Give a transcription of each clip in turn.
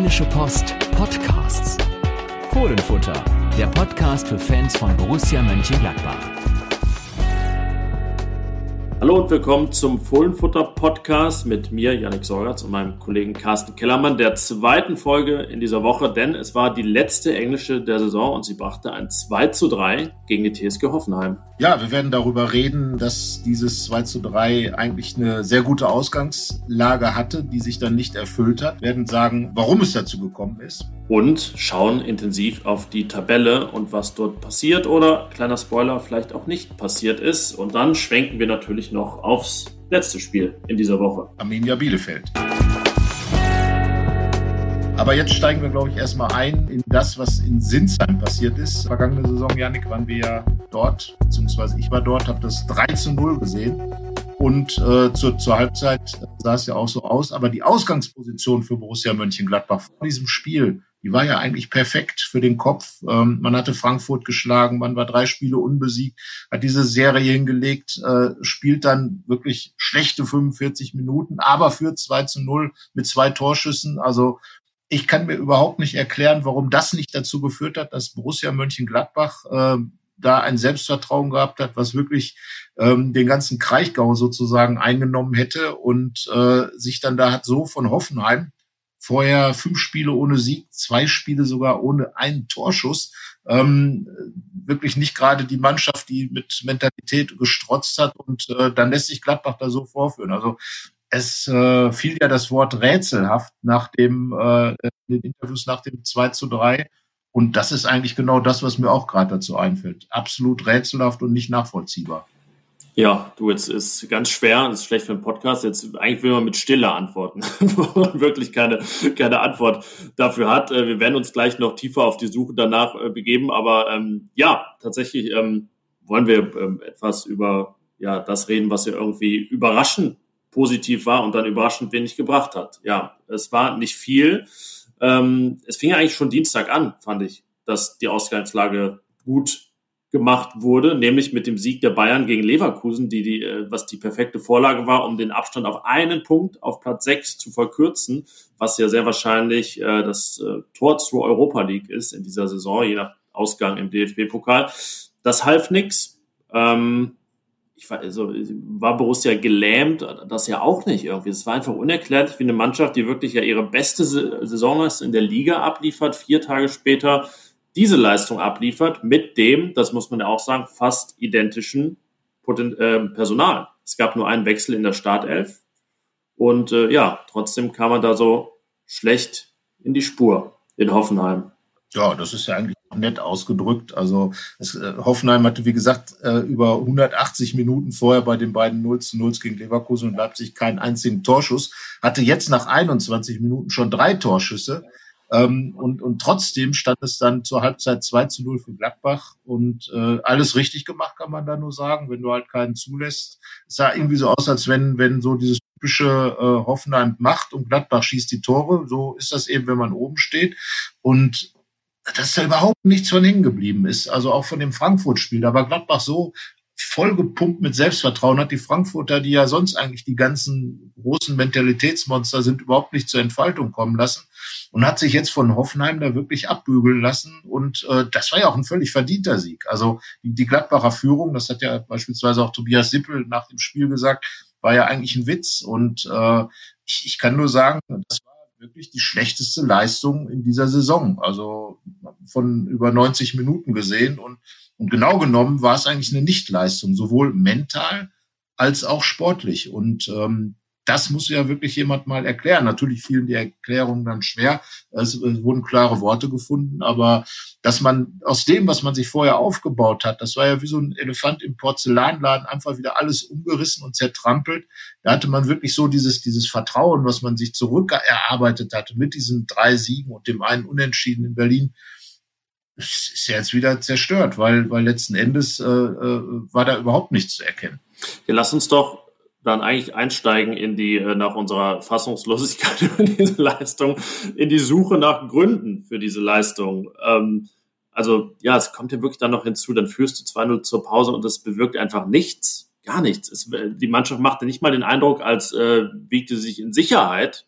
Rheinische Post Podcasts. Fohlenfutter, der Podcast für Fans von Borussia Mönchengladbach. Hallo und willkommen zum Fohlenfutter Podcast mit mir, Yannick Sorgatz und meinem Kollegen Carsten Kellermann, der zweiten Folge in dieser Woche, denn es war die letzte englische der Saison und sie brachte ein 2 zu 3 gegen die TSG Hoffenheim. Ja, wir werden darüber reden, dass dieses 2 zu 3 eigentlich eine sehr gute Ausgangslage hatte, die sich dann nicht erfüllt hat. Wir werden sagen, warum es dazu gekommen ist. Und schauen intensiv auf die Tabelle und was dort passiert oder, kleiner Spoiler, vielleicht auch nicht passiert ist. Und dann schwenken wir natürlich noch aufs letzte Spiel in dieser Woche. Arminia Bielefeld. Aber jetzt steigen wir, glaube ich, erstmal ein in das, was in Sinsheim passiert ist. Vergangene Saison, Janik, waren wir ja dort, beziehungsweise ich war dort, habe das 3 zu 0 gesehen. Und äh, zur, zur Halbzeit sah es ja auch so aus. Aber die Ausgangsposition für Borussia Mönchengladbach vor diesem Spiel, die war ja eigentlich perfekt für den Kopf. Ähm, man hatte Frankfurt geschlagen, man war drei Spiele unbesiegt, hat diese Serie hingelegt, äh, spielt dann wirklich schlechte 45 Minuten, aber führt 2 zu 0 mit zwei Torschüssen. Also ich kann mir überhaupt nicht erklären, warum das nicht dazu geführt hat, dass Borussia Mönchengladbach äh, da ein Selbstvertrauen gehabt hat, was wirklich ähm, den ganzen Kraichgau sozusagen eingenommen hätte und äh, sich dann da hat so von Hoffenheim vorher fünf Spiele ohne Sieg, zwei Spiele sogar ohne einen Torschuss. Ähm, wirklich nicht gerade die Mannschaft, die mit Mentalität gestrotzt hat und äh, dann lässt sich Gladbach da so vorführen. Also es äh, fiel ja das Wort rätselhaft nach dem äh, den Interviews nach dem 2 zu 3. Und das ist eigentlich genau das, was mir auch gerade dazu einfällt. Absolut rätselhaft und nicht nachvollziehbar. Ja, du, jetzt ist ganz schwer, das ist schlecht für einen Podcast. Jetzt eigentlich will man mit Stille antworten, wo man wirklich keine, keine Antwort dafür hat. Äh, wir werden uns gleich noch tiefer auf die Suche danach äh, begeben. Aber ähm, ja, tatsächlich ähm, wollen wir ähm, etwas über ja, das reden, was ja irgendwie überraschend positiv war und dann überraschend wenig gebracht hat. Ja, es war nicht viel. Ähm, es fing ja eigentlich schon Dienstag an, fand ich, dass die Ausgangslage gut gemacht wurde, nämlich mit dem Sieg der Bayern gegen Leverkusen, die, die, äh, was die perfekte Vorlage war, um den Abstand auf einen Punkt auf Platz sechs zu verkürzen, was ja sehr wahrscheinlich äh, das äh, Tor zur Europa League ist in dieser Saison, je nach Ausgang im DFB-Pokal. Das half nix. Ähm, ich war, also, war Borussia gelähmt, das ja auch nicht irgendwie. Es war einfach unerklärlich, wie eine Mannschaft, die wirklich ja ihre beste Saisonleistung in der Liga abliefert, vier Tage später diese Leistung abliefert, mit dem, das muss man ja auch sagen, fast identischen Poten äh, Personal. Es gab nur einen Wechsel in der Startelf und äh, ja, trotzdem kam man da so schlecht in die Spur in Hoffenheim. Ja, das ist ja eigentlich nett ausgedrückt. Also es, äh, Hoffenheim hatte, wie gesagt, äh, über 180 Minuten vorher bei den beiden 0 zu 0 gegen Leverkusen und Leipzig keinen einzigen Torschuss, hatte jetzt nach 21 Minuten schon drei Torschüsse. Ähm, und, und trotzdem stand es dann zur Halbzeit 2 zu 0 für Gladbach und äh, alles richtig gemacht, kann man da nur sagen, wenn du halt keinen zulässt. Es sah irgendwie so aus, als wenn, wenn so dieses typische äh, Hoffenheim macht und Gladbach schießt die Tore. So ist das eben, wenn man oben steht. Und dass da überhaupt nichts von hängen geblieben ist. Also auch von dem Frankfurt-Spiel. Da war Gladbach so vollgepumpt mit Selbstvertrauen, hat die Frankfurter, die ja sonst eigentlich die ganzen großen Mentalitätsmonster sind, überhaupt nicht zur Entfaltung kommen lassen und hat sich jetzt von Hoffenheim da wirklich abbügeln lassen. Und äh, das war ja auch ein völlig verdienter Sieg. Also die, Gladbacher Führung, das hat ja beispielsweise auch Tobias Sippel nach dem Spiel gesagt, war ja eigentlich ein Witz. Und äh, ich, ich kann nur sagen, das war wirklich die schlechteste Leistung in dieser Saison. Also von über 90 Minuten gesehen. Und, und genau genommen war es eigentlich eine Nichtleistung, sowohl mental als auch sportlich. Und ähm, das muss ja wirklich jemand mal erklären. Natürlich fielen die Erklärungen dann schwer. Es, wurden klare Worte gefunden, aber dass man aus dem, was man sich vorher aufgebaut hat, das war ja wie so ein Elefant im Porzellanladen, einfach wieder alles umgerissen und zertrampelt. Da hatte man wirklich so dieses, dieses Vertrauen, was man sich zurückerarbeitet hatte mit diesen drei Siegen und dem einen Unentschieden in Berlin ist ja jetzt wieder zerstört, weil, weil letzten Endes äh, äh, war da überhaupt nichts zu erkennen. Ja, lass uns doch dann eigentlich einsteigen in die, äh, nach unserer Fassungslosigkeit über diese Leistung, in die Suche nach Gründen für diese Leistung. Ähm, also ja, es kommt ja wirklich dann noch hinzu, dann führst du 2-0 zur Pause und das bewirkt einfach nichts, gar nichts. Es, die Mannschaft machte nicht mal den Eindruck, als äh, wiegte sie sich in Sicherheit,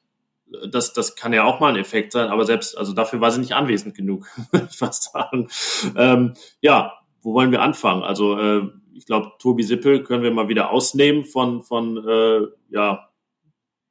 das, das kann ja auch mal ein Effekt sein, aber selbst, also dafür war sie nicht anwesend genug, würde ich fast sagen. Ähm, ja, wo wollen wir anfangen? Also äh, ich glaube, Tobi Sippel können wir mal wieder ausnehmen von, von äh, ja,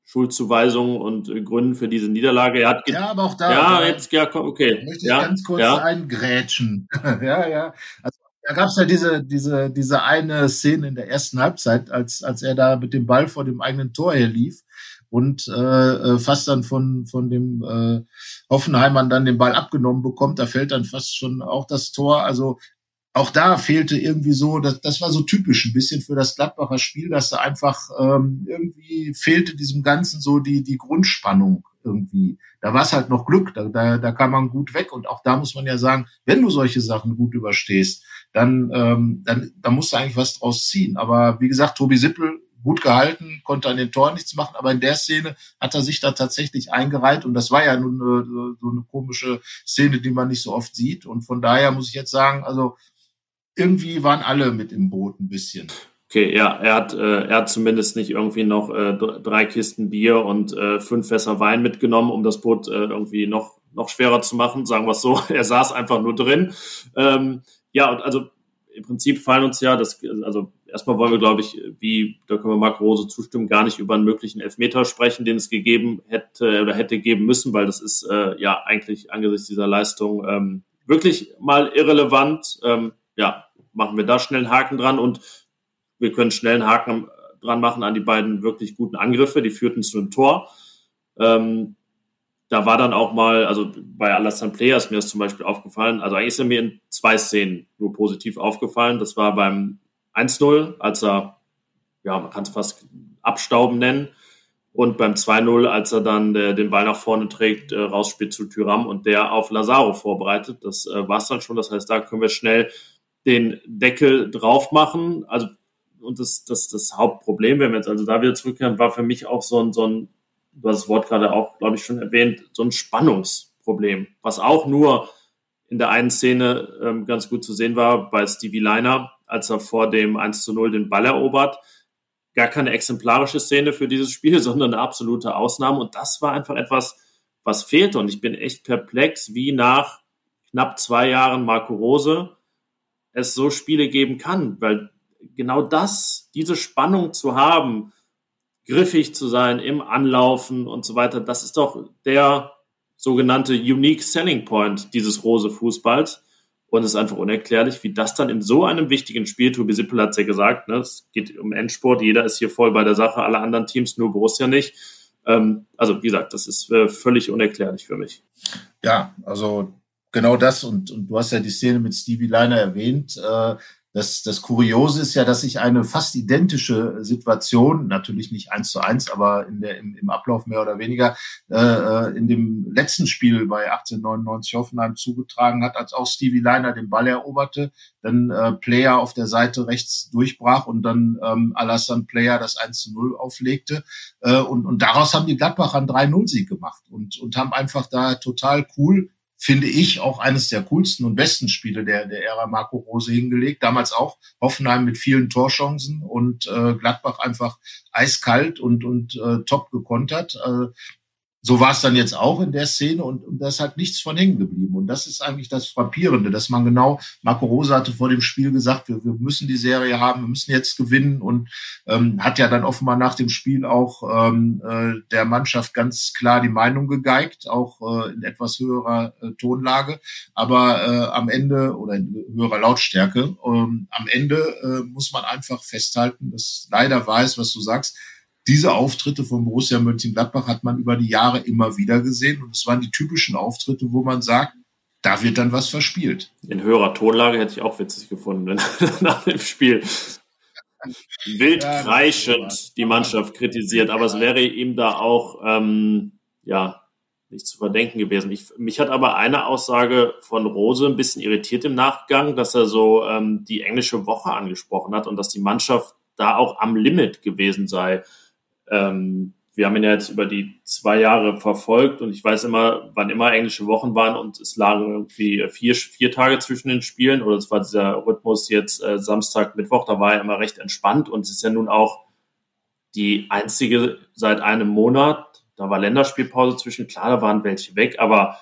Schuldzuweisungen und äh, Gründen für diese Niederlage. Er hat ja, aber auch da. Ja, jetzt, ja, okay. Möchte ich ja, ganz kurz ja. eingrätschen. ja, ja. Also, da gab es ja diese, diese, diese eine Szene in der ersten Halbzeit, als, als er da mit dem Ball vor dem eigenen Tor her lief und äh, fast dann von, von dem äh, Hoffenheimern dann den Ball abgenommen bekommt. Da fällt dann fast schon auch das Tor. Also auch da fehlte irgendwie so, das, das war so typisch ein bisschen für das Gladbacher Spiel, dass da einfach ähm, irgendwie fehlte diesem Ganzen so die, die Grundspannung irgendwie. Da war es halt noch Glück, da, da, da kam man gut weg. Und auch da muss man ja sagen, wenn du solche Sachen gut überstehst, dann, ähm, dann, dann musst du eigentlich was draus ziehen. Aber wie gesagt, Tobi Sippel gut gehalten, konnte an den Toren nichts machen, aber in der Szene hat er sich da tatsächlich eingereiht und das war ja nun eine, so eine komische Szene, die man nicht so oft sieht. Und von daher muss ich jetzt sagen, also irgendwie waren alle mit im Boot ein bisschen. Okay, ja, er hat, äh, er hat zumindest nicht irgendwie noch äh, drei Kisten Bier und äh, fünf Fässer Wein mitgenommen, um das Boot äh, irgendwie noch, noch schwerer zu machen, sagen wir es so. Er saß einfach nur drin. Ähm, ja, und also im Prinzip fallen uns ja, das, also erstmal wollen wir, glaube ich, wie, da können wir Marc Rose zustimmen, gar nicht über einen möglichen Elfmeter sprechen, den es gegeben hätte oder hätte geben müssen, weil das ist äh, ja eigentlich angesichts dieser Leistung ähm, wirklich mal irrelevant. Ähm, ja, machen wir da schnell einen Haken dran und wir können schnell einen Haken dran machen an die beiden wirklich guten Angriffe, die führten zu einem Tor. Ähm, da war dann auch mal, also bei Alassane Players mir ist zum Beispiel aufgefallen, also eigentlich sind mir in zwei Szenen nur positiv aufgefallen. Das war beim 1-0, als er, ja, man kann es fast abstauben nennen, und beim 2-0, als er dann äh, den Ball nach vorne trägt, äh, rausspielt zu Tyram und der auf Lazaro vorbereitet. Das äh, war es dann schon. Das heißt, da können wir schnell den Deckel drauf machen. Also, und das, das, das Hauptproblem, wenn wir jetzt also da wieder zurückkehren, war für mich auch so ein, so ein, du hast das Wort gerade auch, glaube ich, schon erwähnt, so ein Spannungsproblem, was auch nur in der einen Szene ähm, ganz gut zu sehen war bei Stevie Liner, als er vor dem 1 zu 0 den Ball erobert. Gar keine exemplarische Szene für dieses Spiel, sondern eine absolute Ausnahme. Und das war einfach etwas, was fehlte. Und ich bin echt perplex, wie nach knapp zwei Jahren Marco Rose es so Spiele geben kann, weil genau das, diese Spannung zu haben, griffig zu sein im Anlaufen und so weiter, das ist doch der sogenannte Unique Selling Point dieses Rose Fußballs. Und es ist einfach unerklärlich, wie das dann in so einem wichtigen Spiel, Tobi Sippel hat es ja gesagt, ne, es geht um Endsport, jeder ist hier voll bei der Sache, alle anderen Teams, nur Borussia nicht. Ähm, also wie gesagt, das ist äh, völlig unerklärlich für mich. Ja, also genau das. Und, und du hast ja die Szene mit Stevie Liner erwähnt. Äh, das, das Kuriose ist ja, dass sich eine fast identische Situation, natürlich nicht eins zu eins, aber in der, im, im Ablauf mehr oder weniger, äh, äh in dem letzten Spiel bei 1899 Hoffenheim zugetragen hat, als auch Stevie Liner den Ball eroberte, dann äh, Player auf der Seite rechts durchbrach und dann ähm, Alassane Player das 1 zu 0 auflegte. Äh, und, und daraus haben die Gladbacher einen 3-0-Sieg gemacht und, und haben einfach da total cool finde ich, auch eines der coolsten und besten Spiele der, der Ära Marco Rose hingelegt. Damals auch Hoffenheim mit vielen Torchancen und äh, Gladbach einfach eiskalt und, und äh, top gekontert. Äh, so war es dann jetzt auch in der Szene und, und da ist halt nichts von hängen geblieben. Und das ist eigentlich das Frappierende, dass man genau, Marco Rosa hatte vor dem Spiel gesagt, wir, wir müssen die Serie haben, wir müssen jetzt gewinnen und ähm, hat ja dann offenbar nach dem Spiel auch ähm, äh, der Mannschaft ganz klar die Meinung gegeigt, auch äh, in etwas höherer äh, Tonlage, aber äh, am Ende oder in höherer Lautstärke. Ähm, am Ende äh, muss man einfach festhalten, dass leider weiß, was du sagst, diese Auftritte von Borussia Mönchengladbach hat man über die Jahre immer wieder gesehen und es waren die typischen Auftritte, wo man sagt, da wird dann was verspielt. In höherer Tonlage hätte ich auch witzig gefunden nach dem Spiel. Wild ja, kreischend die Mannschaft kritisiert, aber es wäre ihm da auch ähm, ja nicht zu verdenken gewesen. Ich, mich hat aber eine Aussage von Rose ein bisschen irritiert im Nachgang, dass er so ähm, die englische Woche angesprochen hat und dass die Mannschaft da auch am Limit gewesen sei ähm, wir haben ihn ja jetzt über die zwei Jahre verfolgt und ich weiß immer, wann immer englische Wochen waren und es lagen irgendwie vier, vier Tage zwischen den Spielen oder es war dieser Rhythmus jetzt äh, Samstag, Mittwoch, da war er immer recht entspannt und es ist ja nun auch die einzige seit einem Monat da war Länderspielpause zwischen, klar, da waren welche weg, aber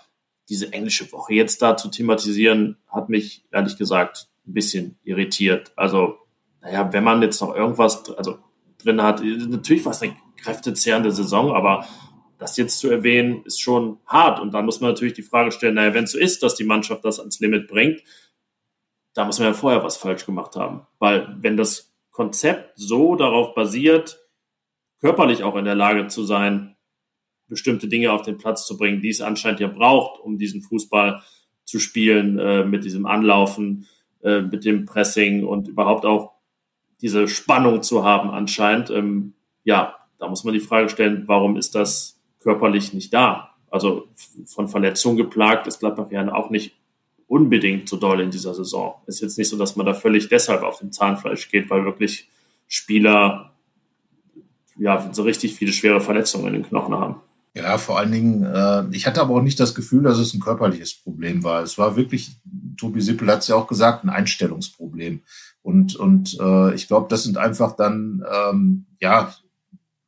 diese englische Woche jetzt da zu thematisieren, hat mich ehrlich gesagt ein bisschen irritiert. Also, naja, wenn man jetzt noch irgendwas also drin hat, natürlich war es eine kräftezehrende Saison, aber das jetzt zu erwähnen, ist schon hart. Und dann muss man natürlich die Frage stellen, naja, wenn es so ist, dass die Mannschaft das ans Limit bringt, da muss man ja vorher was falsch gemacht haben. Weil wenn das Konzept so darauf basiert, körperlich auch in der Lage zu sein, bestimmte Dinge auf den Platz zu bringen, die es anscheinend ja braucht, um diesen Fußball zu spielen, äh, mit diesem Anlaufen, äh, mit dem Pressing und überhaupt auch diese Spannung zu haben anscheinend. Ähm, ja, da muss man die Frage stellen, warum ist das körperlich nicht da? Also von Verletzungen geplagt ist Gladbach ja auch nicht unbedingt so doll in dieser Saison. Ist jetzt nicht so, dass man da völlig deshalb auf dem Zahnfleisch geht, weil wirklich Spieler ja so richtig viele schwere Verletzungen in den Knochen haben. Ja, vor allen Dingen, äh, ich hatte aber auch nicht das Gefühl, dass es ein körperliches Problem war. Es war wirklich, Tobi Sippel hat es ja auch gesagt, ein Einstellungsproblem. Und, und äh, ich glaube, das sind einfach dann, ähm, ja,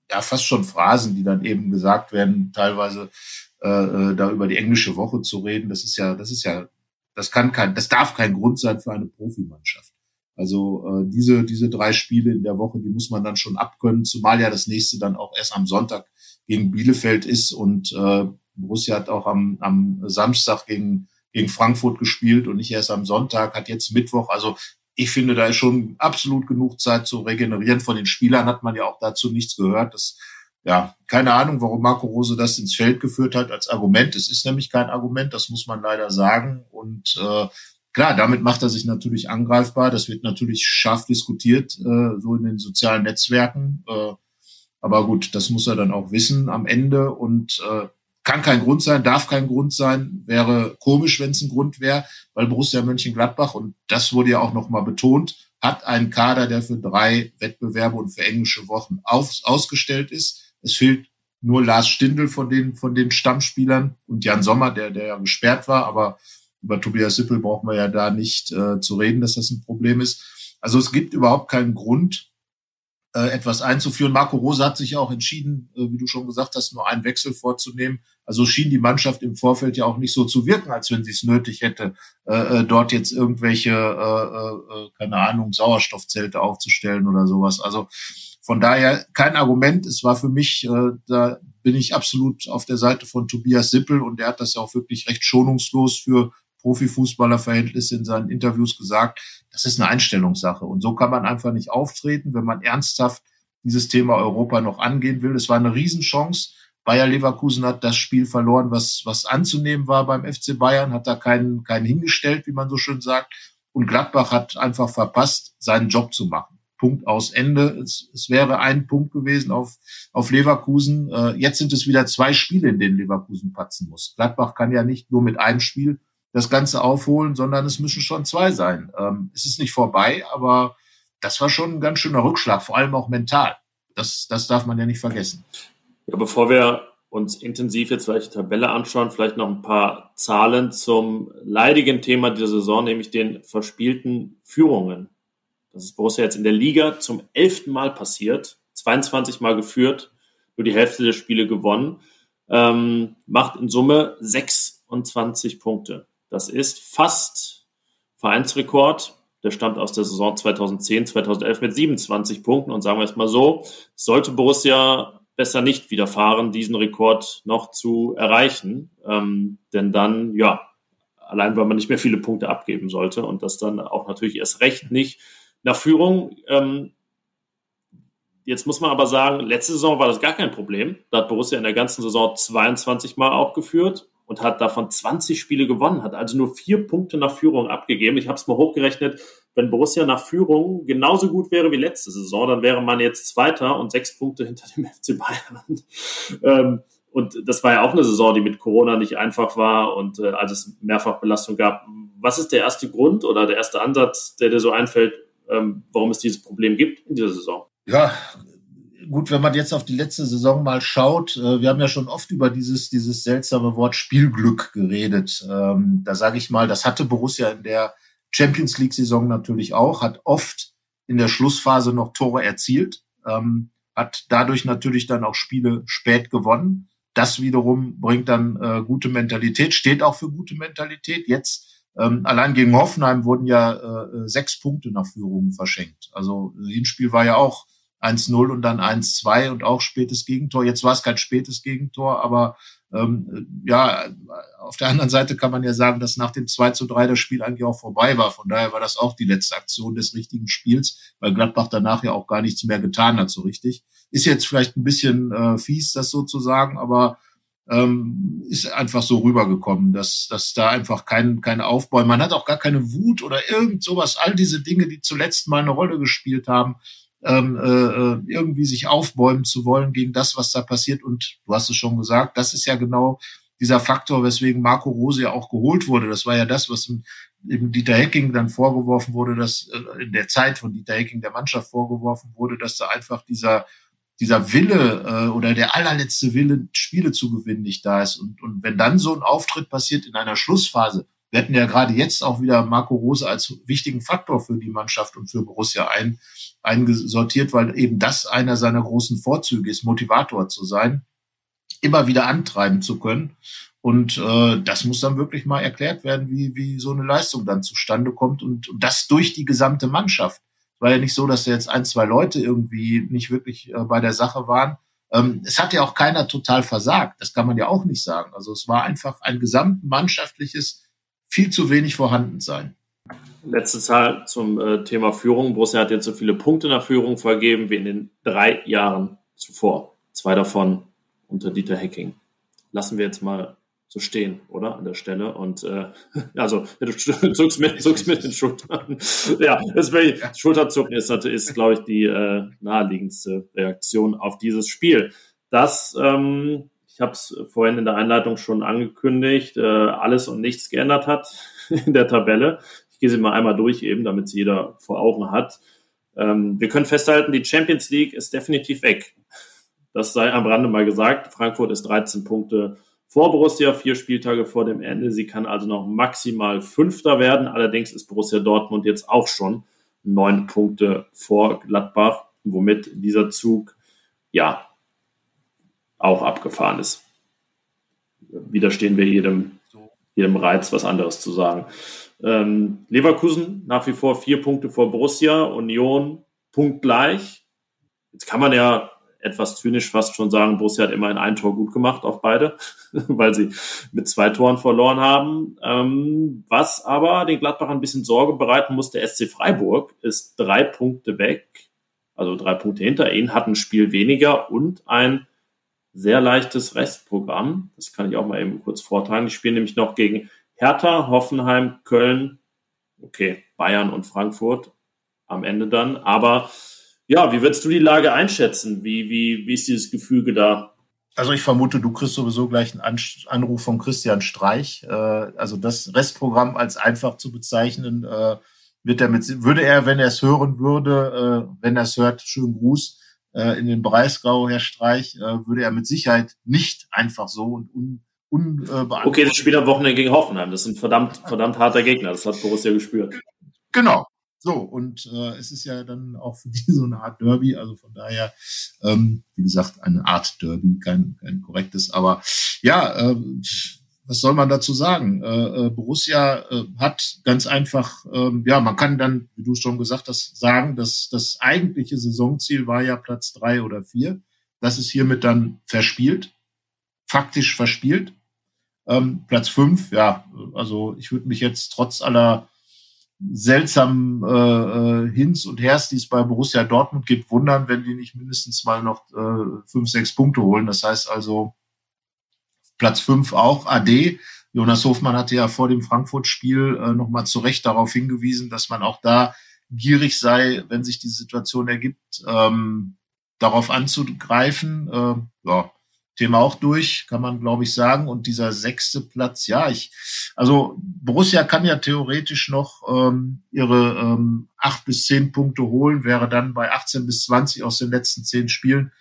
ja, fast schon Phrasen, die dann eben gesagt werden, teilweise äh, äh da über die englische Woche zu reden. Das ist ja, das ist ja, das kann kein, das darf kein Grund sein für eine Profimannschaft. Also äh, diese, diese drei Spiele in der Woche, die muss man dann schon abkönnen, zumal ja das nächste dann auch erst am Sonntag gegen Bielefeld ist und äh, Borussia hat auch am, am Samstag gegen, gegen Frankfurt gespielt und nicht erst am Sonntag, hat jetzt Mittwoch. Also ich finde, da ist schon absolut genug Zeit zu regenerieren. Von den Spielern hat man ja auch dazu nichts gehört. Das, ja, keine Ahnung, warum Marco Rose das ins Feld geführt hat als Argument. Es ist nämlich kein Argument, das muss man leider sagen. Und äh, klar, damit macht er sich natürlich angreifbar. Das wird natürlich scharf diskutiert, äh, so in den sozialen Netzwerken. Äh, aber gut, das muss er dann auch wissen am Ende und äh, kann kein Grund sein, darf kein Grund sein, wäre komisch, wenn es ein Grund wäre, weil Borussia Mönchengladbach, und das wurde ja auch nochmal betont, hat einen Kader, der für drei Wettbewerbe und für englische Wochen auf, ausgestellt ist. Es fehlt nur Lars Stindl von den, von den Stammspielern und Jan Sommer, der, der ja gesperrt war, aber über Tobias Sippel brauchen wir ja da nicht äh, zu reden, dass das ein Problem ist. Also es gibt überhaupt keinen Grund, äh, etwas einzuführen. Marco Rose hat sich auch entschieden, äh, wie du schon gesagt hast, nur einen Wechsel vorzunehmen. Also schien die Mannschaft im Vorfeld ja auch nicht so zu wirken, als wenn sie es nötig hätte, äh, dort jetzt irgendwelche, keine Ahnung, Sauerstoffzelte aufzustellen oder sowas. Also von daher kein Argument. Es war für mich, da bin ich absolut auf der Seite von Tobias Sippel und der hat das ja auch wirklich recht schonungslos für Profifußballerverhältnisse in seinen Interviews gesagt, das ist eine Einstellungssache. Und so kann man einfach nicht auftreten, wenn man ernsthaft dieses Thema Europa noch angehen will. Es war eine Riesenchance. Bayer Leverkusen hat das Spiel verloren, was, was anzunehmen war beim FC Bayern, hat da keinen, keinen hingestellt, wie man so schön sagt. Und Gladbach hat einfach verpasst, seinen Job zu machen. Punkt aus Ende. Es, es wäre ein Punkt gewesen auf, auf Leverkusen. Äh, jetzt sind es wieder zwei Spiele, in denen Leverkusen patzen muss. Gladbach kann ja nicht nur mit einem Spiel das Ganze aufholen, sondern es müssen schon zwei sein. Ähm, es ist nicht vorbei, aber das war schon ein ganz schöner Rückschlag, vor allem auch mental. Das, das darf man ja nicht vergessen. Ja, bevor wir uns intensiv jetzt vielleicht die Tabelle anschauen, vielleicht noch ein paar Zahlen zum leidigen Thema dieser Saison, nämlich den verspielten Führungen. Das ist Borussia jetzt in der Liga zum elften Mal passiert, 22 Mal geführt, nur die Hälfte der Spiele gewonnen, ähm, macht in Summe 26 Punkte. Das ist fast Vereinsrekord. Der stammt aus der Saison 2010, 2011 mit 27 Punkten. Und sagen wir es mal so, sollte Borussia besser nicht widerfahren, diesen Rekord noch zu erreichen. Ähm, denn dann, ja, allein weil man nicht mehr viele Punkte abgeben sollte und das dann auch natürlich erst recht nicht nach Führung. Ähm, jetzt muss man aber sagen, letzte Saison war das gar kein Problem. Da hat Borussia in der ganzen Saison 22 Mal auch geführt und hat davon 20 Spiele gewonnen, hat also nur vier Punkte nach Führung abgegeben. Ich habe es mal hochgerechnet, wenn Borussia nach Führung genauso gut wäre wie letzte Saison, dann wäre man jetzt Zweiter und sechs Punkte hinter dem FC Bayern. ähm, und das war ja auch eine Saison, die mit Corona nicht einfach war und äh, als es mehrfach Belastung gab. Was ist der erste Grund oder der erste Ansatz, der dir so einfällt, ähm, warum es dieses Problem gibt in dieser Saison? Ja, gut, wenn man jetzt auf die letzte Saison mal schaut, äh, wir haben ja schon oft über dieses, dieses seltsame Wort Spielglück geredet. Ähm, da sage ich mal, das hatte Borussia in der Champions League-Saison natürlich auch, hat oft in der Schlussphase noch Tore erzielt, ähm, hat dadurch natürlich dann auch Spiele spät gewonnen. das wiederum bringt dann äh, gute Mentalität, steht auch für gute Mentalität. Jetzt ähm, allein gegen Hoffenheim wurden ja äh, sechs Punkte nach Führung verschenkt. Also Hinspiel war ja auch 1-0 und dann 1-2 und auch spätes Gegentor. Jetzt war es kein spätes Gegentor, aber ähm, ja, auf der anderen Seite kann man ja sagen, dass nach dem 2 zu 3 das Spiel eigentlich auch vorbei war. Von daher war das auch die letzte Aktion des richtigen Spiels, weil Gladbach danach ja auch gar nichts mehr getan hat, so richtig. Ist jetzt vielleicht ein bisschen äh, fies, das so zu sagen, aber ähm, ist einfach so rübergekommen, dass, dass da einfach kein, keine Aufbau, man hat auch gar keine Wut oder irgend sowas, all diese Dinge, die zuletzt mal eine Rolle gespielt haben, ähm, äh, äh, irgendwie sich aufbäumen zu wollen gegen das, was da passiert. Und du hast es schon gesagt, das ist ja genau dieser Faktor, weswegen Marco Rose ja auch geholt wurde. Das war ja das, was eben Dieter Hecking dann vorgeworfen wurde, dass äh, in der Zeit von Dieter Hecking der Mannschaft vorgeworfen wurde, dass da einfach dieser dieser Wille äh, oder der allerletzte Wille, Spiele zu gewinnen, nicht da ist. Und, und wenn dann so ein Auftritt passiert in einer Schlussphase, wir hatten ja gerade jetzt auch wieder Marco Rose als wichtigen Faktor für die Mannschaft und für Borussia ein, eingesortiert, weil eben das einer seiner großen Vorzüge ist, Motivator zu sein, immer wieder antreiben zu können. Und äh, das muss dann wirklich mal erklärt werden, wie, wie so eine Leistung dann zustande kommt und, und das durch die gesamte Mannschaft. Es war ja nicht so, dass da jetzt ein, zwei Leute irgendwie nicht wirklich äh, bei der Sache waren. Ähm, es hat ja auch keiner total versagt. Das kann man ja auch nicht sagen. Also es war einfach ein gesamtmannschaftliches viel zu wenig vorhanden sein. Letzte Zahl zum äh, Thema Führung. Borussia hat jetzt so viele Punkte nach Führung vergeben wie in den drei Jahren zuvor. Zwei davon unter Dieter Hecking. Lassen wir jetzt mal so stehen, oder? An der Stelle. Und äh, also du zuckst mit, zuckst mit den Schultern. ja, das ja. Schulterzucken ist ist, glaube ich, die äh, naheliegendste Reaktion auf dieses Spiel. Das ähm, ich habe es vorhin in der Einleitung schon angekündigt, äh, alles und nichts geändert hat in der Tabelle. Ich gehe sie mal einmal durch eben, damit sie jeder vor Augen hat. Ähm, wir können festhalten, die Champions League ist definitiv weg. Das sei am Rande mal gesagt. Frankfurt ist 13 Punkte vor Borussia, vier Spieltage vor dem Ende. Sie kann also noch maximal Fünfter werden. Allerdings ist Borussia Dortmund jetzt auch schon neun Punkte vor Gladbach, womit dieser Zug ja auch abgefahren ist. Widerstehen wir jedem, jedem Reiz, was anderes zu sagen. Ähm, Leverkusen nach wie vor vier Punkte vor Borussia, Union punktgleich. Jetzt kann man ja etwas zynisch fast schon sagen, Borussia hat immerhin ein Tor gut gemacht auf beide, weil sie mit zwei Toren verloren haben. Ähm, was aber den Gladbach ein bisschen Sorge bereiten muss, der SC Freiburg ist drei Punkte weg, also drei Punkte hinter ihnen, hat ein Spiel weniger und ein sehr leichtes Restprogramm. Das kann ich auch mal eben kurz vortragen. Die spielen nämlich noch gegen Hertha, Hoffenheim, Köln, okay, Bayern und Frankfurt am Ende dann. Aber ja, wie würdest du die Lage einschätzen? Wie, wie, wie ist dieses Gefüge da? Also ich vermute, du kriegst sowieso gleich einen Anruf von Christian Streich. Äh, also das Restprogramm als einfach zu bezeichnen, äh, wird er mit, würde er, wenn er es hören würde, äh, wenn er es hört, schönen Gruß, äh, in den Breisgau, Herr Streich, äh, würde er mit Sicherheit nicht einfach so und un, unbeantwortet. okay, das Spiel am Wochenende gegen Hoffenheim. Das ist ein verdammt, verdammt harter Gegner. Das hat Borussia gespürt. Genau. So, und äh, es ist ja dann auch für die so eine Art Derby, also von daher, ähm, wie gesagt, eine Art Derby, kein, kein korrektes, aber ja, äh, was soll man dazu sagen? Äh, äh, Borussia äh, hat ganz einfach, ähm, ja, man kann dann, wie du schon gesagt hast, sagen, dass das eigentliche Saisonziel war ja Platz drei oder vier. Das ist hiermit dann verspielt, faktisch verspielt. Ähm, Platz fünf, ja, also ich würde mich jetzt trotz aller seltsamen äh, äh, Hints und Hers, die es bei Borussia Dortmund gibt, wundern, wenn die nicht mindestens mal noch äh, fünf, sechs Punkte holen. Das heißt also, Platz fünf auch AD. Jonas Hofmann hatte ja vor dem Frankfurt-Spiel äh, nochmal zu Recht darauf hingewiesen, dass man auch da gierig sei, wenn sich die Situation ergibt, ähm, darauf anzugreifen. Äh, ja, Thema auch durch, kann man glaube ich sagen. Und dieser sechste Platz, ja, ich, also Borussia kann ja theoretisch noch ähm, ihre ähm, acht bis zehn Punkte holen, wäre dann bei 18 bis 20 aus den letzten zehn Spielen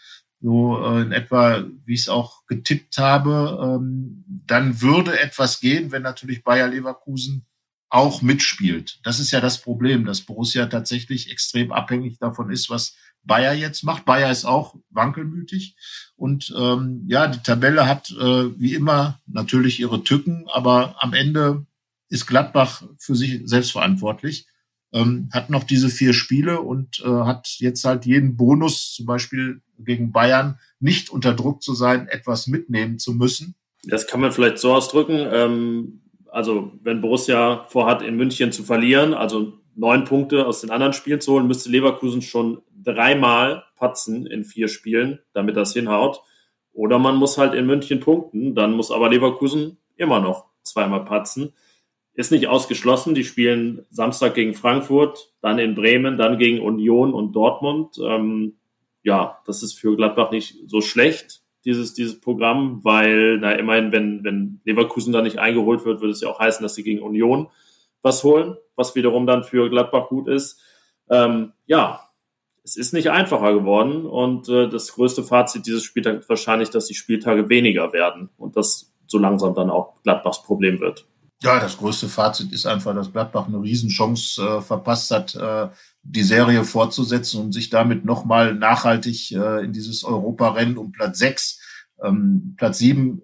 so äh, in etwa, wie ich es auch getippt habe, ähm, dann würde etwas gehen, wenn natürlich Bayer Leverkusen auch mitspielt. Das ist ja das Problem, dass Borussia tatsächlich extrem abhängig davon ist, was Bayer jetzt macht. Bayer ist auch wankelmütig. Und ähm, ja, die Tabelle hat äh, wie immer natürlich ihre Tücken, aber am Ende ist Gladbach für sich selbstverantwortlich. Ähm, hat noch diese vier Spiele und äh, hat jetzt halt jeden Bonus, zum Beispiel gegen Bayern, nicht unter Druck zu sein, etwas mitnehmen zu müssen. Das kann man vielleicht so ausdrücken. Ähm, also wenn Borussia vorhat, in München zu verlieren, also neun Punkte aus den anderen Spielen zu holen, müsste Leverkusen schon dreimal patzen in vier Spielen, damit das hinhaut. Oder man muss halt in München punkten, dann muss aber Leverkusen immer noch zweimal patzen. Ist nicht ausgeschlossen, die spielen Samstag gegen Frankfurt, dann in Bremen, dann gegen Union und Dortmund. Ähm, ja, das ist für Gladbach nicht so schlecht, dieses, dieses Programm, weil, na, immerhin, wenn, wenn Leverkusen da nicht eingeholt wird, würde es ja auch heißen, dass sie gegen Union was holen, was wiederum dann für Gladbach gut ist. Ähm, ja, es ist nicht einfacher geworden und äh, das größte Fazit dieses Spieltags ist wahrscheinlich, dass die Spieltage weniger werden und das so langsam dann auch Gladbachs Problem wird. Ja, das größte Fazit ist einfach, dass Gladbach eine Riesenchance äh, verpasst hat, äh, die Serie fortzusetzen und sich damit nochmal nachhaltig äh, in dieses Europarennen um Platz sechs, ähm, Platz sieben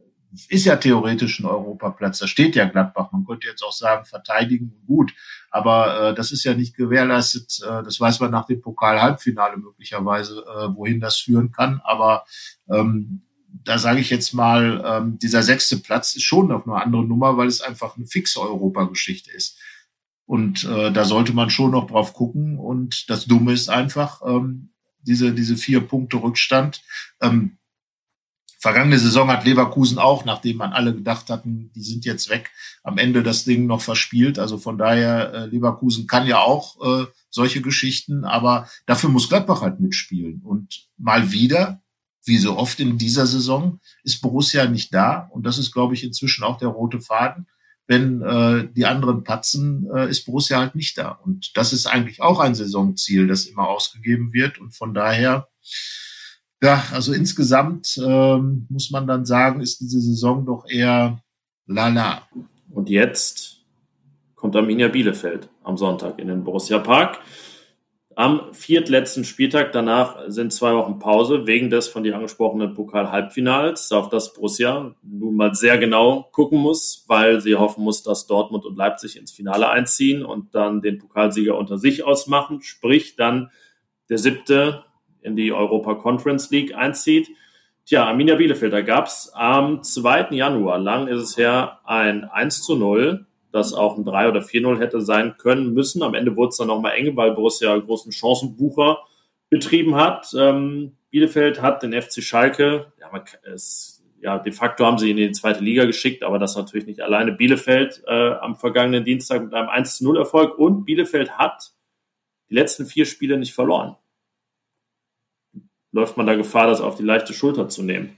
ist ja theoretisch ein Europaplatz. Da steht ja Gladbach. Man könnte jetzt auch sagen, verteidigen gut. Aber äh, das ist ja nicht gewährleistet. Äh, das weiß man nach dem Pokal-Halbfinale möglicherweise, äh, wohin das führen kann. Aber ähm, da sage ich jetzt mal, ähm, dieser sechste Platz ist schon noch eine andere Nummer, weil es einfach eine fixe Europageschichte ist. Und äh, da sollte man schon noch drauf gucken. Und das Dumme ist einfach, ähm, diese, diese vier Punkte Rückstand. Ähm, Vergangene Saison hat Leverkusen auch, nachdem man alle gedacht hatten, die sind jetzt weg, am Ende das Ding noch verspielt. Also von daher, äh, Leverkusen kann ja auch äh, solche Geschichten, aber dafür muss Gladbach halt mitspielen. Und mal wieder, wie so oft in dieser Saison, ist Borussia nicht da. Und das ist, glaube ich, inzwischen auch der rote Faden. Wenn äh, die anderen patzen, äh, ist Borussia halt nicht da. Und das ist eigentlich auch ein Saisonziel, das immer ausgegeben wird. Und von daher, ja, also insgesamt ähm, muss man dann sagen, ist diese Saison doch eher lala. Und jetzt kommt Arminia Bielefeld am Sonntag in den Borussia Park. Am viertletzten Spieltag danach sind zwei Wochen Pause wegen des von dir angesprochenen Pokal-Halbfinals, auf das Borussia nun mal sehr genau gucken muss, weil sie hoffen muss, dass Dortmund und Leipzig ins Finale einziehen und dann den Pokalsieger unter sich ausmachen, sprich dann der siebte in die Europa Conference League einzieht. Tja, Arminia Bielefeld, da gab es am 2. Januar, lang ist es her, ein 1 zu 0, das auch ein 3 oder 4-0 hätte sein können müssen. Am Ende wurde es dann nochmal eng, weil Borussia großen Chancenbucher betrieben hat. Ähm, Bielefeld hat den FC Schalke, ja, man, es, ja, de facto haben sie in die zweite Liga geschickt, aber das natürlich nicht alleine. Bielefeld äh, am vergangenen Dienstag mit einem 1 zu 0 Erfolg und Bielefeld hat die letzten vier Spiele nicht verloren läuft man da Gefahr, das auf die leichte Schulter zu nehmen,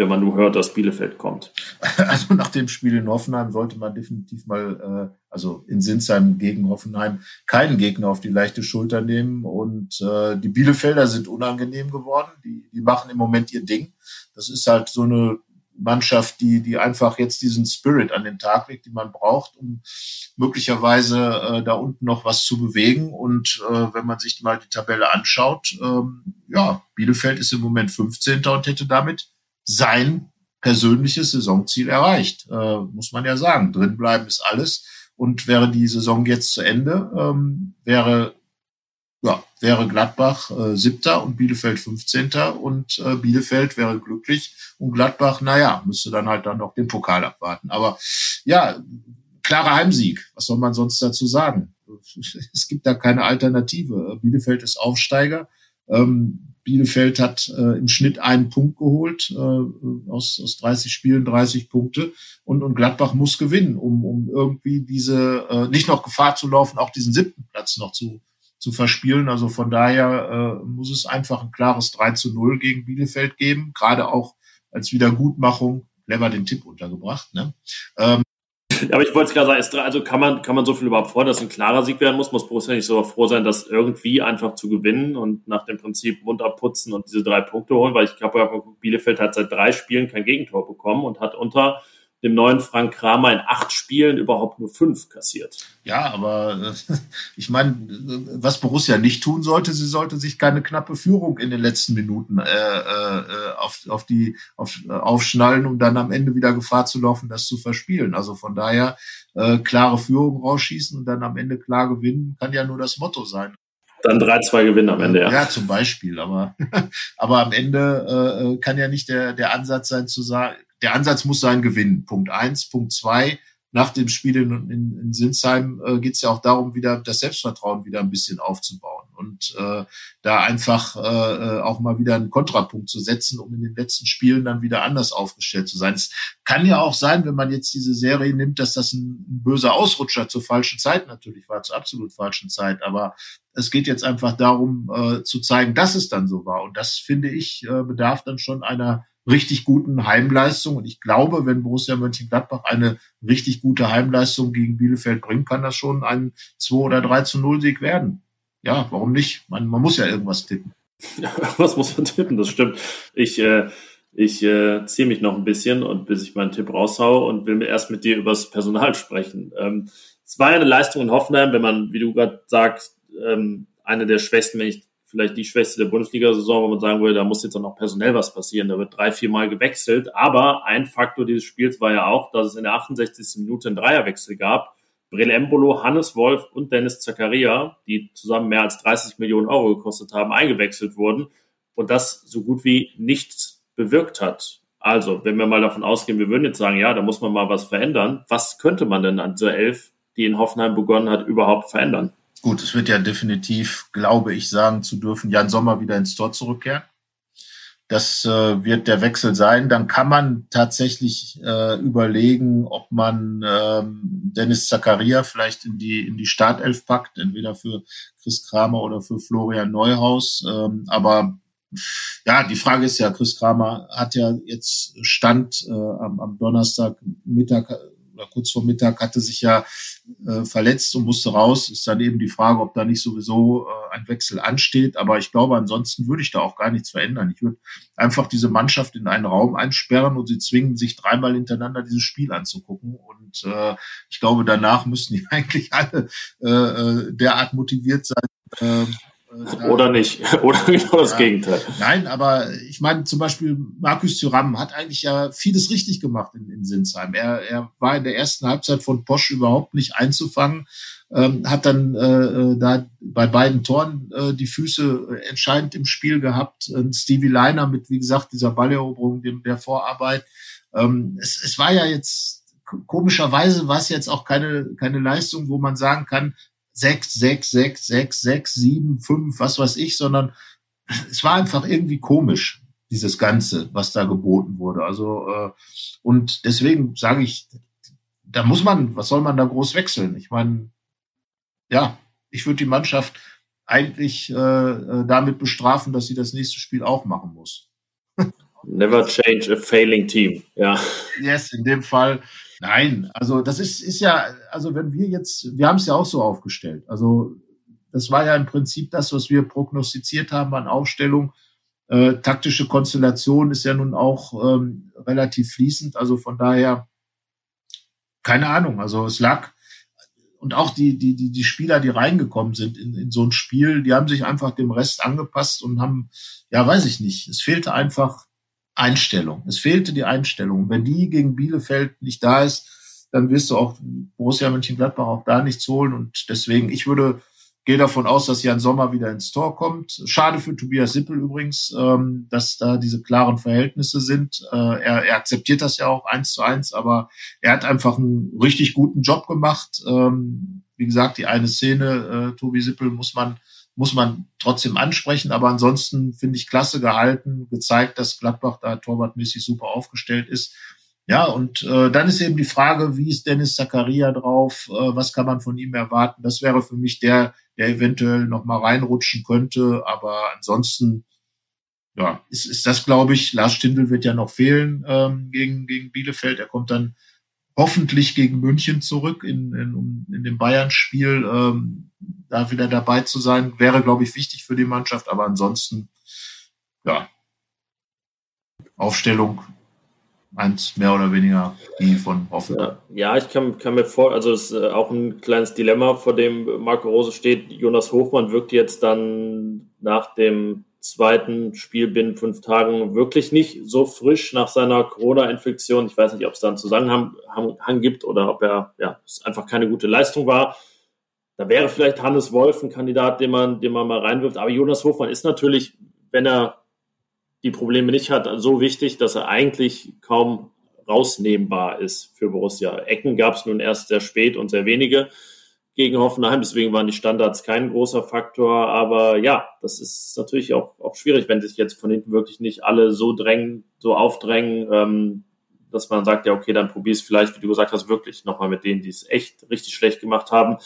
wenn man nur hört, dass Bielefeld kommt? Also nach dem Spiel in Hoffenheim sollte man definitiv mal, äh, also in Sinsheim gegen Hoffenheim, keinen Gegner auf die leichte Schulter nehmen. Und äh, die Bielefelder sind unangenehm geworden. Die, die machen im Moment ihr Ding. Das ist halt so eine Mannschaft, die, die einfach jetzt diesen Spirit an den Tag legt, den man braucht, um möglicherweise äh, da unten noch was zu bewegen. Und äh, wenn man sich mal die Tabelle anschaut, ähm, ja, Bielefeld ist im Moment 15. und hätte damit sein persönliches Saisonziel erreicht. Äh, muss man ja sagen. Drinbleiben ist alles. Und wäre die Saison jetzt zu Ende, ähm, wäre ja, wäre Gladbach äh, siebter und Bielefeld 15. und äh, Bielefeld wäre glücklich und Gladbach, naja, müsste dann halt dann noch den Pokal abwarten. Aber ja, klarer Heimsieg. Was soll man sonst dazu sagen? Es gibt da keine Alternative. Bielefeld ist Aufsteiger. Ähm, Bielefeld hat äh, im Schnitt einen Punkt geholt, äh, aus, aus 30 Spielen 30 Punkte. Und, und Gladbach muss gewinnen, um, um irgendwie diese, äh, nicht noch Gefahr zu laufen, auch diesen siebten Platz noch zu, zu verspielen. Also von daher äh, muss es einfach ein klares 3 zu 0 gegen Bielefeld geben, gerade auch als Wiedergutmachung. Clever den Tipp untergebracht. Ne? Ähm, aber ich wollte es gerade sagen, also kann man, kann man so viel überhaupt vor, dass ein klarer Sieg werden muss? Muss Borussia nicht so froh sein, das irgendwie einfach zu gewinnen und nach dem Prinzip Mund abputzen und diese drei Punkte holen? Weil ich glaube, Bielefeld hat seit drei Spielen kein Gegentor bekommen und hat unter dem neuen Frank Kramer in acht Spielen überhaupt nur fünf kassiert. Ja, aber äh, ich meine, was Borussia nicht tun sollte, sie sollte sich keine knappe Führung in den letzten Minuten äh, äh, auf, auf die auf, äh, aufschnallen, um dann am Ende wieder Gefahr zu laufen, das zu verspielen. Also von daher äh, klare Führung rausschießen und dann am Ende klar gewinnen, kann ja nur das Motto sein. Dann 3-2 gewinnen am Ende, ja. Ja, zum Beispiel. Aber, aber am Ende äh, kann ja nicht der, der Ansatz sein zu sagen, der Ansatz muss sein, gewinnen. Punkt eins. Punkt zwei, nach dem Spiel in, in, in Sinsheim äh, geht es ja auch darum, wieder das Selbstvertrauen wieder ein bisschen aufzubauen und äh, da einfach äh, äh, auch mal wieder einen Kontrapunkt zu setzen, um in den letzten Spielen dann wieder anders aufgestellt zu sein. Es kann ja auch sein, wenn man jetzt diese Serie nimmt, dass das ein, ein böser Ausrutscher zur falschen Zeit natürlich war, zur absolut falschen Zeit. Aber es geht jetzt einfach darum, äh, zu zeigen, dass es dann so war. Und das finde ich äh, bedarf dann schon einer richtig guten Heimleistung. Und ich glaube, wenn Borussia Mönchengladbach eine richtig gute Heimleistung gegen Bielefeld bringt, kann das schon ein 2 oder 3 zu 0 Sieg werden. Ja, warum nicht? Man, man muss ja irgendwas tippen. was muss man tippen? Das stimmt. Ich, äh, ich äh, ziehe mich noch ein bisschen und bis ich meinen Tipp raushaue und will mir erst mit dir über das Personal sprechen. Ähm, es war ja eine Leistung in Hoffenheim, wenn man, wie du gerade sagst, ähm, eine der schwächsten, wenn ich vielleicht die schwächste der Bundesliga-Saison, wo man sagen würde, da muss jetzt auch noch personell was passieren. Da wird drei, vier Mal gewechselt. Aber ein Faktor dieses Spiels war ja auch, dass es in der 68. Minute einen Dreierwechsel gab. Brel Embolo, Hannes Wolf und Dennis Zakaria, die zusammen mehr als 30 Millionen Euro gekostet haben, eingewechselt wurden und das so gut wie nichts bewirkt hat. Also, wenn wir mal davon ausgehen, wir würden jetzt sagen, ja, da muss man mal was verändern. Was könnte man denn an dieser Elf, die in Hoffenheim begonnen hat, überhaupt verändern? Gut, es wird ja definitiv, glaube ich, sagen zu dürfen, Jan Sommer wieder ins Tor zurückkehren. Das äh, wird der Wechsel sein. Dann kann man tatsächlich äh, überlegen, ob man ähm, Dennis Zakaria vielleicht in die, in die Startelf packt, entweder für Chris Kramer oder für Florian Neuhaus. Ähm, aber ja, die Frage ist ja, Chris Kramer hat ja jetzt Stand äh, am, am Donnerstag Mittag oder kurz vor Mittag hatte sich ja äh, verletzt und musste raus. Ist dann eben die Frage, ob da nicht sowieso äh, ein Wechsel ansteht. Aber ich glaube, ansonsten würde ich da auch gar nichts verändern. Ich würde einfach diese Mannschaft in einen Raum einsperren und sie zwingen, sich dreimal hintereinander dieses Spiel anzugucken. Und äh, ich glaube, danach müssen die eigentlich alle äh, äh derart motiviert sein. Äh, Oder nicht. Oder genau das ja, Gegenteil. Nein, aber ich meine, zum Beispiel Markus Thuram hat eigentlich ja vieles richtig gemacht in, in Sinsheim. Er, er war in der ersten Halbzeit von Posch überhaupt nicht einzufangen, ähm, hat dann äh, äh da bei beiden Toren äh, die Füße entscheidend im Spiel gehabt. Und Stevie Leiner mit, wie gesagt, dieser Balleroberung, dem, der Vorarbeit. Ähm, es, es war ja jetzt komischerweise war es jetzt auch keine, keine Leistung, wo man sagen kann, sechs, sechs, sechs, sechs, sechs, sieben, fünf, was weiß ich, sondern es war einfach irgendwie komisch, dieses Ganze, was da geboten wurde. Also, äh, und deswegen sage ich, da muss man, was soll man da groß wechseln? Ich meine, ja, ich würde die Mannschaft eigentlich äh, äh damit bestrafen, dass sie das nächste Spiel auch machen muss. Never change a failing team, ja. Yes, in dem Fall Nein, also das ist, ist ja, also wenn wir jetzt, wir haben es ja auch so aufgestellt. Also das war ja im Prinzip das, was wir prognostiziert haben an Aufstellung. Äh, taktische Konstellation ist ja nun auch ähm, relativ fließend. Also von daher, keine Ahnung. Also es lag, und auch die, die, die, die Spieler, die reingekommen sind in, in so ein Spiel, die haben sich einfach dem Rest angepasst und haben, ja, weiß ich nicht, es fehlte einfach Einstellung. Es fehlte die Einstellung. Wenn die gegen Bielefeld nicht da ist, dann wirst du auch Borussia Mönchengladbach auch da nichts holen. Und deswegen, ich würde, gehe davon aus, dass Jan Sommer wieder ins Tor kommt. Schade für Tobias Sippel übrigens, ähm, dass da diese klaren Verhältnisse sind. Äh, er, er akzeptiert das ja auch eins zu eins, aber er hat einfach einen richtig guten Job gemacht. Ähm, wie gesagt, die eine Szene, äh, Tobi Sippel, muss man muss man trotzdem ansprechen. Aber ansonsten finde ich klasse gehalten, gezeigt, dass Gladbach da torwartmäßig super aufgestellt ist. Ja, und äh, dann ist eben die Frage, wie ist Dennis Zakaria drauf? Äh, was kann man von ihm erwarten? Das wäre für mich der, der eventuell noch mal reinrutschen könnte. Aber ansonsten, ja, ist, ist das, glaube ich, Lars Stindl wird ja noch fehlen ähm, gegen, gegen Bielefeld. Er kommt dann hoffentlich gegen München zurück in, in, in dem Bayern-Spiel. Ähm, da wieder dabei zu sein, wäre, glaube ich, wichtig für die Mannschaft. Aber ansonsten, ja, Aufstellung eins mehr oder weniger die von Hoffenheim. Ja, ich kann, kann mir vor, also es ist äh, auch ein kleines Dilemma, vor dem Marco Rose steht. Jonas Hofmann wirkt jetzt dann nach dem zweiten Spiel binnen fünf Tagen wirklich nicht so frisch nach seiner Corona-Infektion. Ich weiß nicht, ob es da einen Zusammenhang gibt oder ob er, ja, es einfach keine gute Leistung war. Da wäre vielleicht Hannes Wolf ein Kandidat, den man, den man mal reinwirft. Aber Jonas Hofmann ist natürlich, wenn er die Probleme nicht hat, so wichtig, dass er eigentlich kaum rausnehmbar ist für Borussia. Ecken gab es nun erst sehr spät und sehr wenige gegen Hoffenheim, deswegen waren die Standards kein großer Faktor. Aber ja, das ist natürlich auch, auch schwierig, wenn sich jetzt von hinten wirklich nicht alle so drängen, so aufdrängen, ähm, dass man sagt, ja, okay, dann probier es vielleicht, wie du gesagt hast, wirklich nochmal mit denen, die es echt richtig schlecht gemacht haben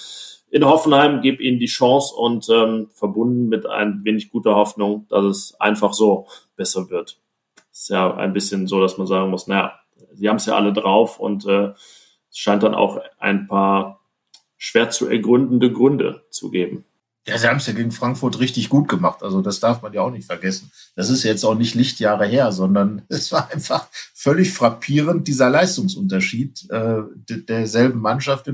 in Hoffenheim, gebe ihnen die Chance und ähm, verbunden mit ein wenig guter Hoffnung, dass es einfach so besser wird. Ist ja ein bisschen so, dass man sagen muss, naja, sie haben es ja alle drauf und äh, es scheint dann auch ein paar schwer zu ergründende Gründe zu geben. Ja, sie haben es ja gegen Frankfurt richtig gut gemacht. Also das darf man ja auch nicht vergessen. Das ist jetzt auch nicht Lichtjahre her, sondern es war einfach völlig frappierend, dieser Leistungsunterschied äh, derselben Mannschaft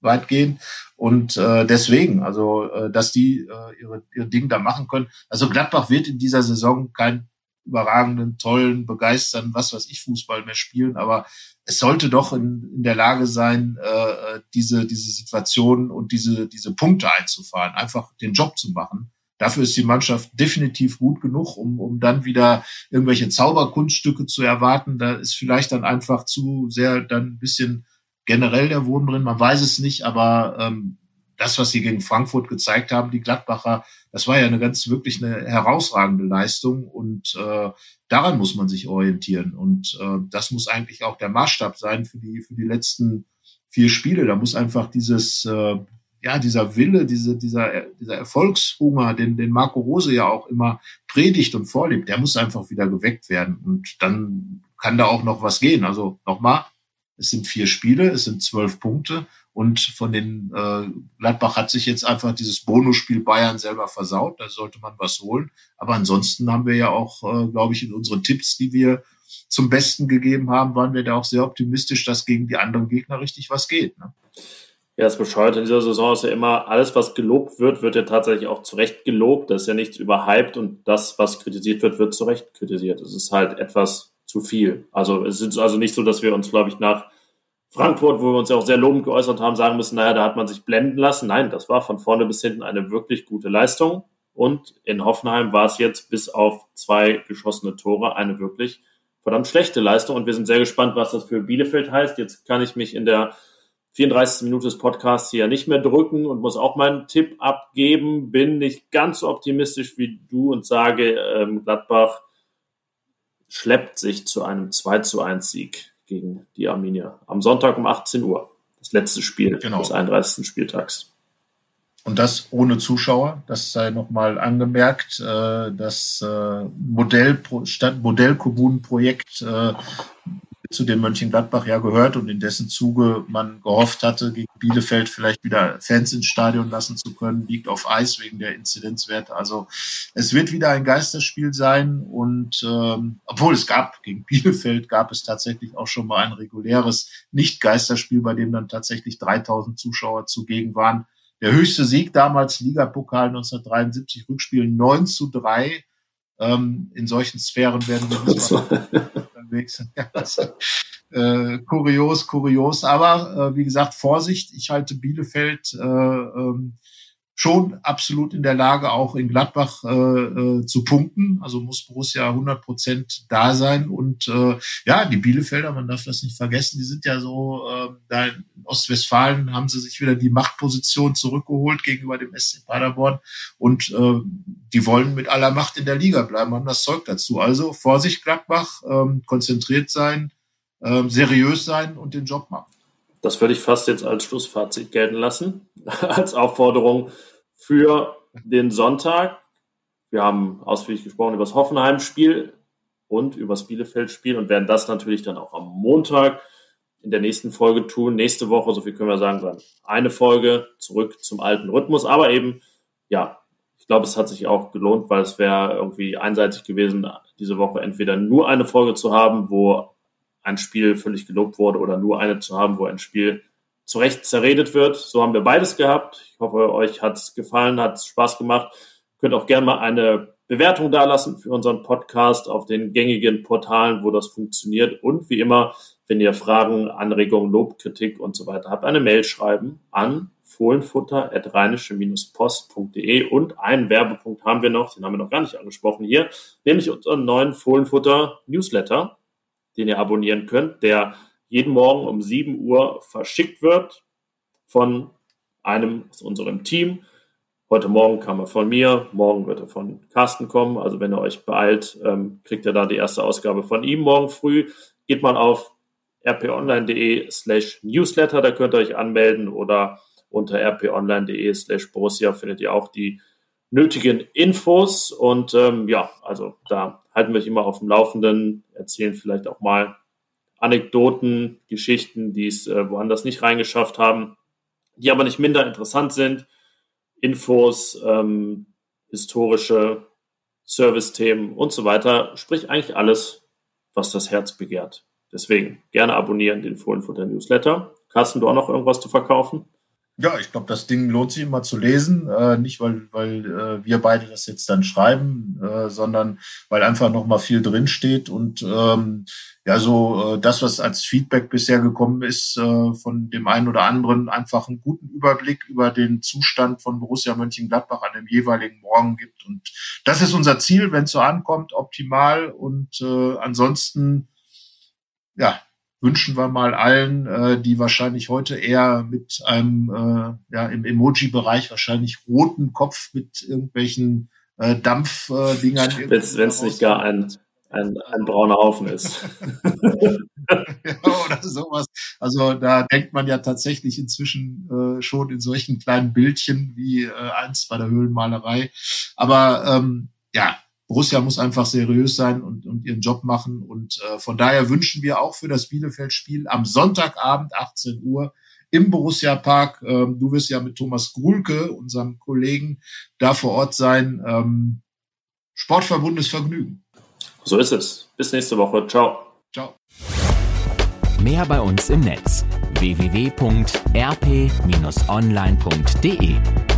weitgehend. Und äh, deswegen, also äh, dass die äh, ihre, ihre Dinge da machen können. Also Gladbach wird in dieser Saison keinen überragenden, tollen, begeisternden, was weiß ich, Fußball mehr spielen, aber es sollte doch in, in der Lage sein, äh, diese, diese Situation und diese, diese Punkte einzufahren, einfach den Job zu machen. Dafür ist die Mannschaft definitiv gut genug, um, um dann wieder irgendwelche Zauberkunststücke zu erwarten. Da ist vielleicht dann einfach zu sehr dann ein bisschen generell der Wurm drin, man weiß es nicht, aber ähm, das, was sie gegen Frankfurt gezeigt haben, die Gladbacher, das war ja eine ganz wirklich eine herausragende Leistung und äh, daran muss man sich orientieren und äh, das muss eigentlich auch der Maßstab sein für die für die letzten vier Spiele. Da muss einfach dieses äh, ja dieser Wille, diese dieser dieser Erfolgshunger, den den Marco Rose ja auch immer predigt und vorlebt, der muss einfach wieder geweckt werden und dann kann da auch noch was gehen. Also nochmal, es sind vier Spiele, es sind zwölf Punkte und von den äh, Gladbach hat sich jetzt einfach dieses Bonusspiel Bayern selber versaut. Da sollte man was holen. Aber ansonsten haben wir ja auch, äh, glaube ich, in unseren Tipps, die wir zum Besten gegeben haben, waren wir da auch sehr optimistisch, dass gegen die anderen Gegner richtig was geht. Ne? Ja, das bescheuert in dieser Saison ist ja immer, alles, was gelobt wird, wird ja tatsächlich auch zu Recht gelobt. Das ist ja nichts überhyped und das, was kritisiert wird, wird zu Recht kritisiert. Es ist halt etwas zu viel. Also es ist also nicht so, dass wir uns, glaube ich, nach Frankfurt, wo wir uns ja auch sehr lobend geäußert haben, sagen müssen, naja, da hat man sich blenden lassen. Nein, das war von vorne bis hinten eine wirklich gute Leistung. Und in Hoffenheim war es jetzt bis auf zwei geschossene Tore eine wirklich verdammt schlechte Leistung. Und wir sind sehr gespannt, was das für Bielefeld heißt. Jetzt kann ich mich in der 34. Minute des Podcasts hier nicht mehr drücken und muss auch meinen Tipp abgeben. Bin nicht ganz so optimistisch wie du und sage, ähm, Gladbach schleppt sich zu einem 2 zu 1 Sieg gegen die Arminia. Am Sonntag um 18 Uhr. Das letzte Spiel genau. des 31. Spieltags. Und das ohne Zuschauer, das sei nochmal angemerkt. Äh, das äh, Modell, Modellkommunenprojekt äh, zu dem Mönchengladbach ja gehört und in dessen Zuge man gehofft hatte, gegen Bielefeld vielleicht wieder Fans ins Stadion lassen zu können, liegt auf Eis wegen der Inzidenzwerte. Also es wird wieder ein Geisterspiel sein und ähm, obwohl es gab, gegen Bielefeld gab es tatsächlich auch schon mal ein reguläres Nicht-Geisterspiel, bei dem dann tatsächlich 3000 Zuschauer zugegen waren. Der höchste Sieg damals, Ligapokal 1973, Rückspiel 9 zu 3. Ähm, in solchen Sphären werden wir nicht unterwegs sind. Ja, also, äh, kurios, kurios. Aber äh, wie gesagt, Vorsicht. Ich halte Bielefeld äh, ähm, schon absolut in der Lage, auch in Gladbach äh, äh, zu punkten. Also muss Borussia 100 Prozent da sein. Und äh, ja, die Bielefelder, man darf das nicht vergessen, die sind ja so, äh, da in Ostwestfalen haben sie sich wieder die Machtposition zurückgeholt gegenüber dem SC Paderborn. Und äh, die wollen mit aller Macht in der Liga bleiben, haben das Zeug dazu. Also Vorsicht, Gladbach, äh, konzentriert sein, äh, seriös sein und den Job machen. Das würde ich fast jetzt als Schlussfazit gelten lassen, als Aufforderung für den Sonntag. Wir haben ausführlich gesprochen über das Hoffenheim-Spiel und über das Bielefeld-Spiel und werden das natürlich dann auch am Montag in der nächsten Folge tun. Nächste Woche, so viel können wir sagen, dann eine Folge zurück zum alten Rhythmus. Aber eben, ja, ich glaube, es hat sich auch gelohnt, weil es wäre irgendwie einseitig gewesen, diese Woche entweder nur eine Folge zu haben, wo ein Spiel völlig gelobt wurde oder nur eine zu haben, wo ein Spiel zu Recht zerredet wird. So haben wir beides gehabt. Ich hoffe, euch hat es gefallen, hat es Spaß gemacht. Könnt auch gerne mal eine Bewertung dalassen für unseren Podcast auf den gängigen Portalen, wo das funktioniert. Und wie immer, wenn ihr Fragen, Anregungen, Lob, Kritik und so weiter habt, eine Mail schreiben an fohlenfutter.rheinische-post.de und einen Werbepunkt haben wir noch, den haben wir noch gar nicht angesprochen hier, nämlich unseren neuen Fohlenfutter Newsletter, den ihr abonnieren könnt, der jeden Morgen um 7 Uhr verschickt wird von einem aus unserem Team. Heute Morgen kam er von mir, morgen wird er von Carsten kommen. Also wenn ihr euch beeilt, ähm, kriegt ihr da die erste Ausgabe von ihm morgen früh. Geht mal auf rponline.de slash newsletter, da könnt ihr euch anmelden oder unter rponline.de slash Borussia findet ihr auch die nötigen Infos und ähm, ja, also da halten wir euch immer auf dem Laufenden, erzählen vielleicht auch mal Anekdoten, Geschichten, die es äh, woanders nicht reingeschafft haben, die aber nicht minder interessant sind, Infos, ähm, historische Service-Themen und so weiter, sprich eigentlich alles, was das Herz begehrt. Deswegen gerne abonnieren den Fohlenfutter Newsletter. Carsten, du auch noch irgendwas zu verkaufen? Ja, ich glaube, das Ding lohnt sich immer zu lesen. Äh, nicht, weil, weil äh, wir beide das jetzt dann schreiben, äh, sondern weil einfach noch mal viel drinsteht. Und ähm, ja, so äh, das, was als Feedback bisher gekommen ist, äh, von dem einen oder anderen einfach einen guten Überblick über den Zustand von Borussia Mönchengladbach an dem jeweiligen Morgen gibt. Und das ist unser Ziel, wenn es so ankommt, optimal. Und äh, ansonsten, ja, wünschen wir mal allen, äh, die wahrscheinlich heute eher mit einem, äh, ja, im Emoji-Bereich wahrscheinlich roten Kopf mit irgendwelchen äh, Dampfdingern. Äh, Wenn es nicht gar ein, ein, ein brauner Haufen ist. ja, oder sowas. Also da denkt man ja tatsächlich inzwischen äh, schon in solchen kleinen Bildchen wie äh, eins bei der Höhlenmalerei. Aber ähm, ja, Borussia muss einfach seriös sein und, und ihren Job machen. Und äh, von daher wünschen wir auch für das Bielefeld-Spiel am Sonntagabend 18 Uhr im Borussia Park. Ähm, du wirst ja mit Thomas Grulke, unserem Kollegen, da vor Ort sein. Ähm, Sportverbundes Vergnügen. So ist es. Bis nächste Woche. Ciao. Ciao. Mehr bei uns im Netz www.rp-online.de